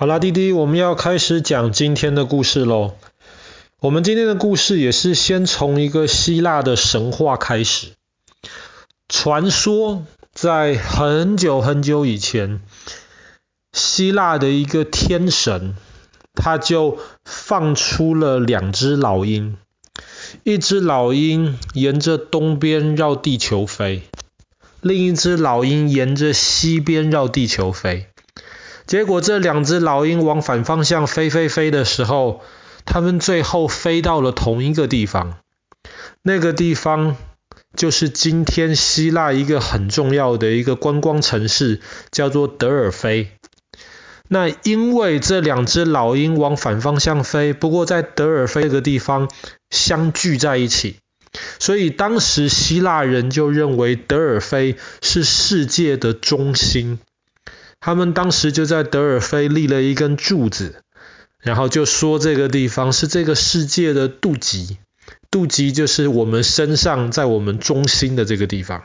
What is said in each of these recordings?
好啦，弟弟，我们要开始讲今天的故事喽。我们今天的故事也是先从一个希腊的神话开始。传说在很久很久以前，希腊的一个天神，他就放出了两只老鹰，一只老鹰沿着东边绕地球飞，另一只老鹰沿着西边绕地球飞。结果这两只老鹰往反方向飞飞飞的时候，他们最后飞到了同一个地方。那个地方就是今天希腊一个很重要的一个观光城市，叫做德尔菲。那因为这两只老鹰往反方向飞，不过在德尔菲这个地方相聚在一起，所以当时希腊人就认为德尔菲是世界的中心。他们当时就在德尔菲立了一根柱子，然后就说这个地方是这个世界的肚脐，肚脐就是我们身上在我们中心的这个地方。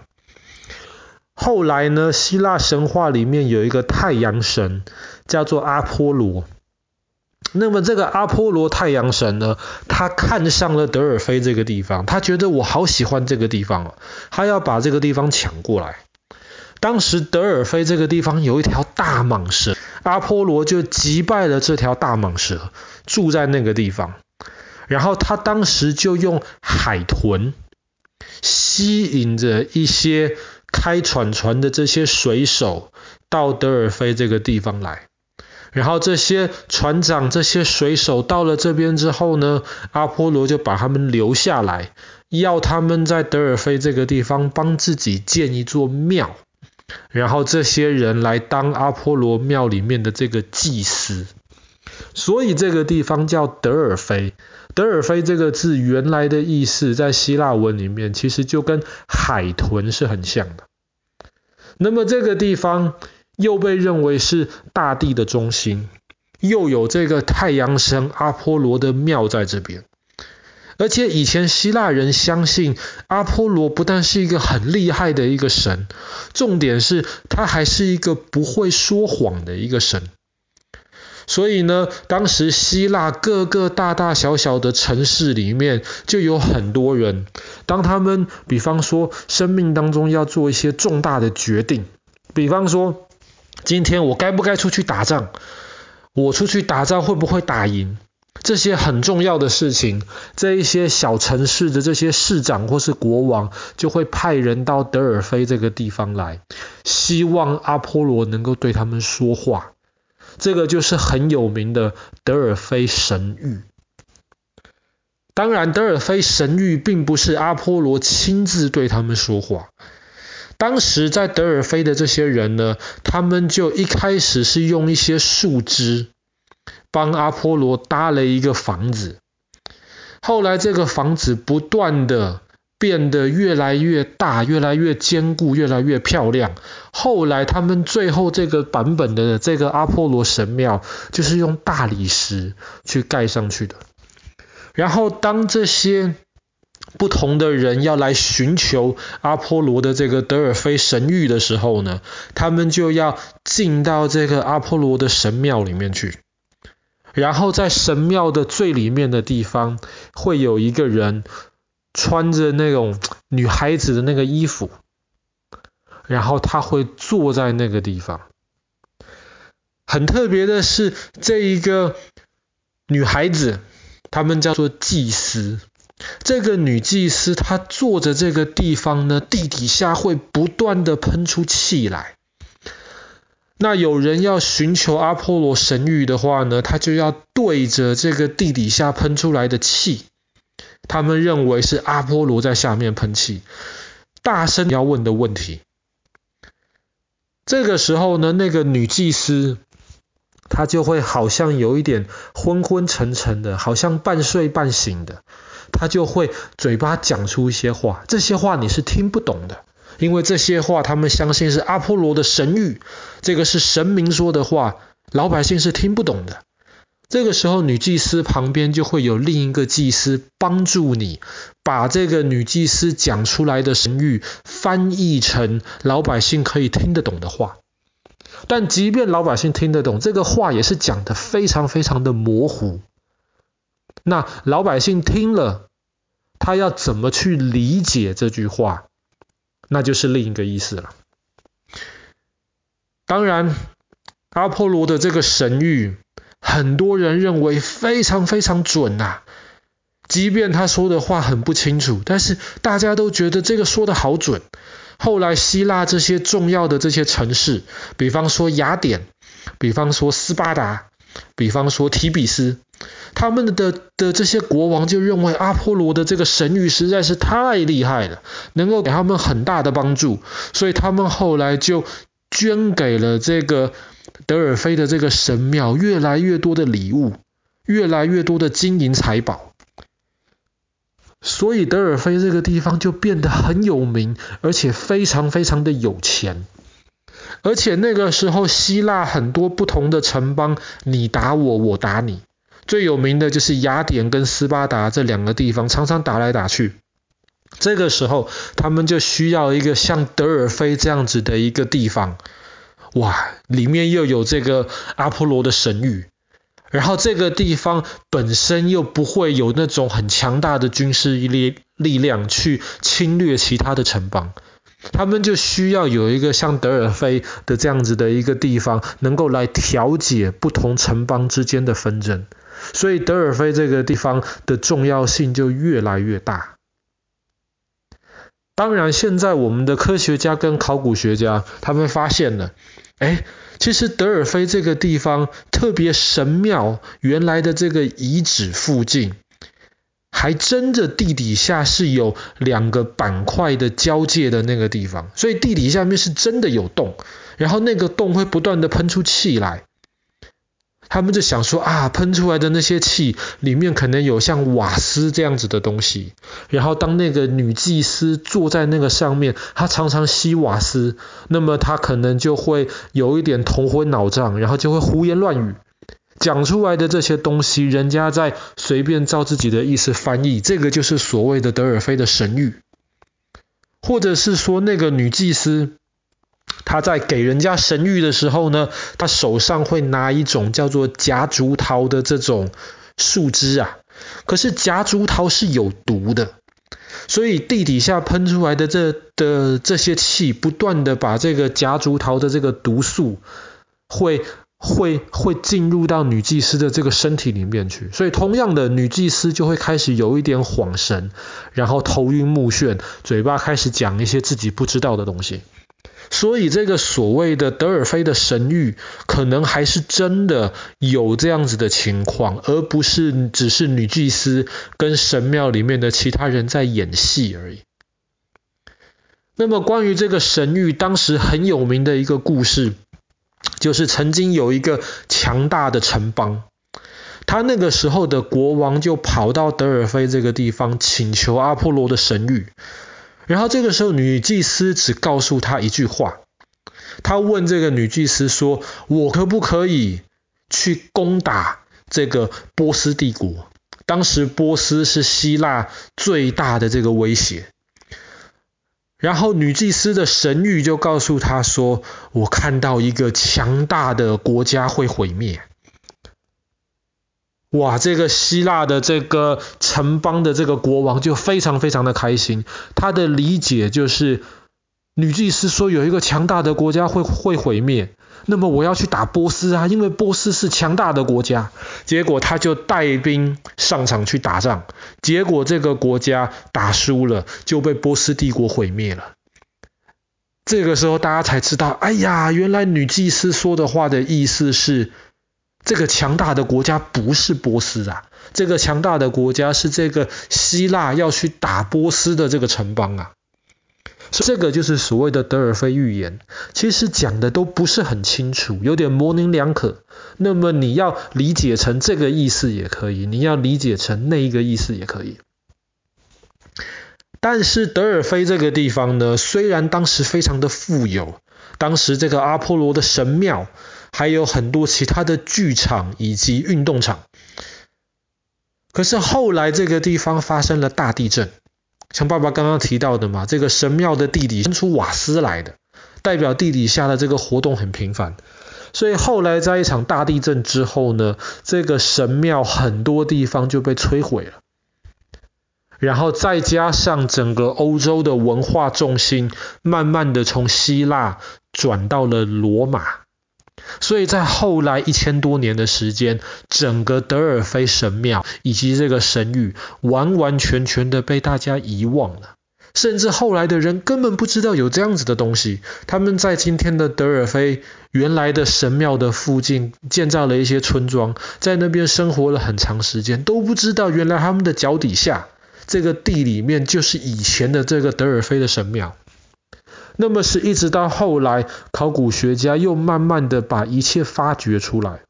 后来呢，希腊神话里面有一个太阳神叫做阿波罗，那么这个阿波罗太阳神呢，他看上了德尔菲这个地方，他觉得我好喜欢这个地方哦，他要把这个地方抢过来。当时德尔菲这个地方有一条大蟒蛇，阿波罗就击败了这条大蟒蛇，住在那个地方。然后他当时就用海豚吸引着一些开船船的这些水手到德尔菲这个地方来。然后这些船长、这些水手到了这边之后呢，阿波罗就把他们留下来，要他们在德尔菲这个地方帮自己建一座庙。然后这些人来当阿波罗庙里面的这个祭司，所以这个地方叫德尔菲。德尔菲这个字原来的意思在希腊文里面其实就跟海豚是很像的。那么这个地方又被认为是大地的中心，又有这个太阳神阿波罗的庙在这边。而且以前希腊人相信阿波罗不但是一个很厉害的一个神，重点是他还是一个不会说谎的一个神。所以呢，当时希腊各个大大小小的城市里面就有很多人，当他们比方说生命当中要做一些重大的决定，比方说今天我该不该出去打仗，我出去打仗会不会打赢？这些很重要的事情，这一些小城市的这些市长或是国王就会派人到德尔菲这个地方来，希望阿波罗能够对他们说话。这个就是很有名的德尔菲神谕。当然，德尔菲神谕并不是阿波罗亲自对他们说话。当时在德尔菲的这些人呢，他们就一开始是用一些树枝。帮阿波罗搭了一个房子，后来这个房子不断的变得越来越大，越来越坚固，越来越漂亮。后来他们最后这个版本的这个阿波罗神庙，就是用大理石去盖上去的。然后当这些不同的人要来寻求阿波罗的这个德尔菲神諭的时候呢，他们就要进到这个阿波罗的神庙里面去。然后在神庙的最里面的地方，会有一个人穿着那种女孩子的那个衣服，然后他会坐在那个地方。很特别的是，这一个女孩子，她们叫做祭司。这个女祭司她坐着这个地方呢，地底下会不断的喷出气来。那有人要寻求阿波罗神谕的话呢，他就要对着这个地底下喷出来的气，他们认为是阿波罗在下面喷气，大声要问的问题。这个时候呢，那个女祭司她就会好像有一点昏昏沉沉的，好像半睡半醒的，她就会嘴巴讲出一些话，这些话你是听不懂的。因为这些话，他们相信是阿波罗的神谕，这个是神明说的话，老百姓是听不懂的。这个时候，女祭司旁边就会有另一个祭司帮助你，把这个女祭司讲出来的神谕翻译成老百姓可以听得懂的话。但即便老百姓听得懂，这个话也是讲得非常非常的模糊。那老百姓听了，他要怎么去理解这句话？那就是另一个意思了。当然，阿波罗的这个神谕，很多人认为非常非常准呐。即便他说的话很不清楚，但是大家都觉得这个说的好准。后来希腊这些重要的这些城市，比方说雅典，比方说斯巴达，比方说提比斯，他们的的这些国王就认为阿波罗的这个神谕实在是太厉害了，能够给他们很大的帮助，所以他们后来就捐给了这个德尔菲的这个神庙越来越多的礼物，越来越多的金银财宝。所以德尔菲这个地方就变得很有名，而且非常非常的有钱。而且那个时候，希腊很多不同的城邦，你打我，我打你。最有名的就是雅典跟斯巴达这两个地方，常常打来打去。这个时候，他们就需要一个像德尔菲这样子的一个地方。哇，里面又有这个阿波罗的神諭。然后这个地方本身又不会有那种很强大的军事力力量去侵略其他的城邦，他们就需要有一个像德尔菲的这样子的一个地方，能够来调解不同城邦之间的纷争。所以德尔菲这个地方的重要性就越来越大。当然，现在我们的科学家跟考古学家他们发现了，哎。其实德尔菲这个地方，特别神庙原来的这个遗址附近，还真的地底下是有两个板块的交界的那个地方，所以地底下面是真的有洞，然后那个洞会不断的喷出气来。他们就想说啊，喷出来的那些气里面可能有像瓦斯这样子的东西，然后当那个女祭司坐在那个上面，她常常吸瓦斯，那么她可能就会有一点头昏脑胀，然后就会胡言乱语，讲出来的这些东西，人家在随便照自己的意思翻译，这个就是所谓的德尔菲的神谕，或者是说那个女祭司。他在给人家神谕的时候呢，他手上会拿一种叫做夹竹桃的这种树枝啊。可是夹竹桃是有毒的，所以地底下喷出来的这的这些气，不断的把这个夹竹桃的这个毒素会会会进入到女祭司的这个身体里面去。所以同样的，女祭司就会开始有一点恍神，然后头晕目眩，嘴巴开始讲一些自己不知道的东西。所以这个所谓的德尔菲的神谕，可能还是真的有这样子的情况，而不是只是女祭司跟神庙里面的其他人在演戏而已。那么关于这个神谕，当时很有名的一个故事，就是曾经有一个强大的城邦，他那个时候的国王就跑到德尔菲这个地方，请求阿波罗的神谕。然后这个时候，女祭司只告诉他一句话，他问这个女祭司说：“我可不可以去攻打这个波斯帝国？当时波斯是希腊最大的这个威胁。”然后女祭司的神谕就告诉他说：“我看到一个强大的国家会毁灭。”哇，这个希腊的这个城邦的这个国王就非常非常的开心。他的理解就是，女祭司说有一个强大的国家会会毁灭，那么我要去打波斯啊，因为波斯是强大的国家。结果他就带兵上场去打仗，结果这个国家打输了，就被波斯帝国毁灭了。这个时候大家才知道，哎呀，原来女祭司说的话的意思是。这个强大的国家不是波斯啊，这个强大的国家是这个希腊要去打波斯的这个城邦啊。这个就是所谓的德尔菲预言，其实讲的都不是很清楚，有点模棱两可。那么你要理解成这个意思也可以，你要理解成那一个意思也可以。但是德尔菲这个地方呢，虽然当时非常的富有，当时这个阿波罗的神庙。还有很多其他的剧场以及运动场，可是后来这个地方发生了大地震，像爸爸刚刚提到的嘛，这个神庙的地底喷出瓦斯来的，代表地底下的这个活动很频繁。所以后来在一场大地震之后呢，这个神庙很多地方就被摧毁了。然后再加上整个欧洲的文化重心慢慢的从希腊转到了罗马，所以在后来一千多年的时间，整个德尔菲神庙以及这个神域完完全全的被大家遗忘了。甚至后来的人根本不知道有这样子的东西。他们在今天的德尔菲原来的神庙的附近建造了一些村庄，在那边生活了很长时间，都不知道原来他们的脚底下这个地里面就是以前的这个德尔菲的神庙。那么是一直到后来，考古学家又慢慢的把一切发掘出来，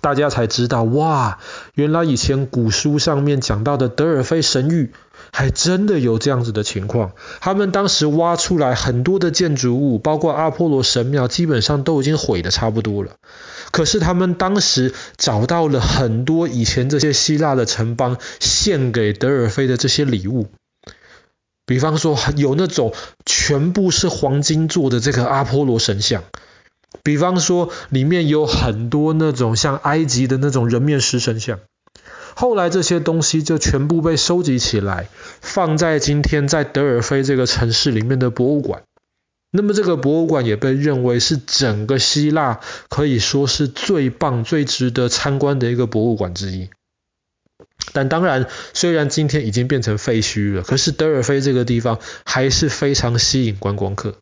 大家才知道，哇，原来以前古书上面讲到的德尔菲神域。还真的有这样子的情况，他们当时挖出来很多的建筑物，包括阿波罗神庙，基本上都已经毁的差不多了。可是他们当时找到了很多以前这些希腊的城邦献给德尔菲的这些礼物，比方说有那种全部是黄金做的这个阿波罗神像，比方说里面有很多那种像埃及的那种人面狮神像。后来这些东西就全部被收集起来，放在今天在德尔菲这个城市里面的博物馆。那么这个博物馆也被认为是整个希腊可以说是最棒、最值得参观的一个博物馆之一。但当然，虽然今天已经变成废墟了，可是德尔菲这个地方还是非常吸引观光客。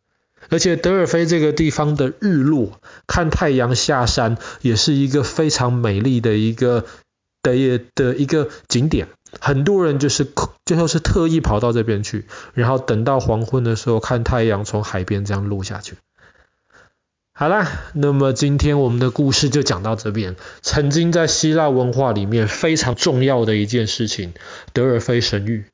而且德尔菲这个地方的日落，看太阳下山，也是一个非常美丽的一个。的的一个景点，很多人就是最后是特意跑到这边去，然后等到黄昏的时候看太阳从海边这样落下去。好啦，那么今天我们的故事就讲到这边。曾经在希腊文化里面非常重要的一件事情——德尔菲神谕。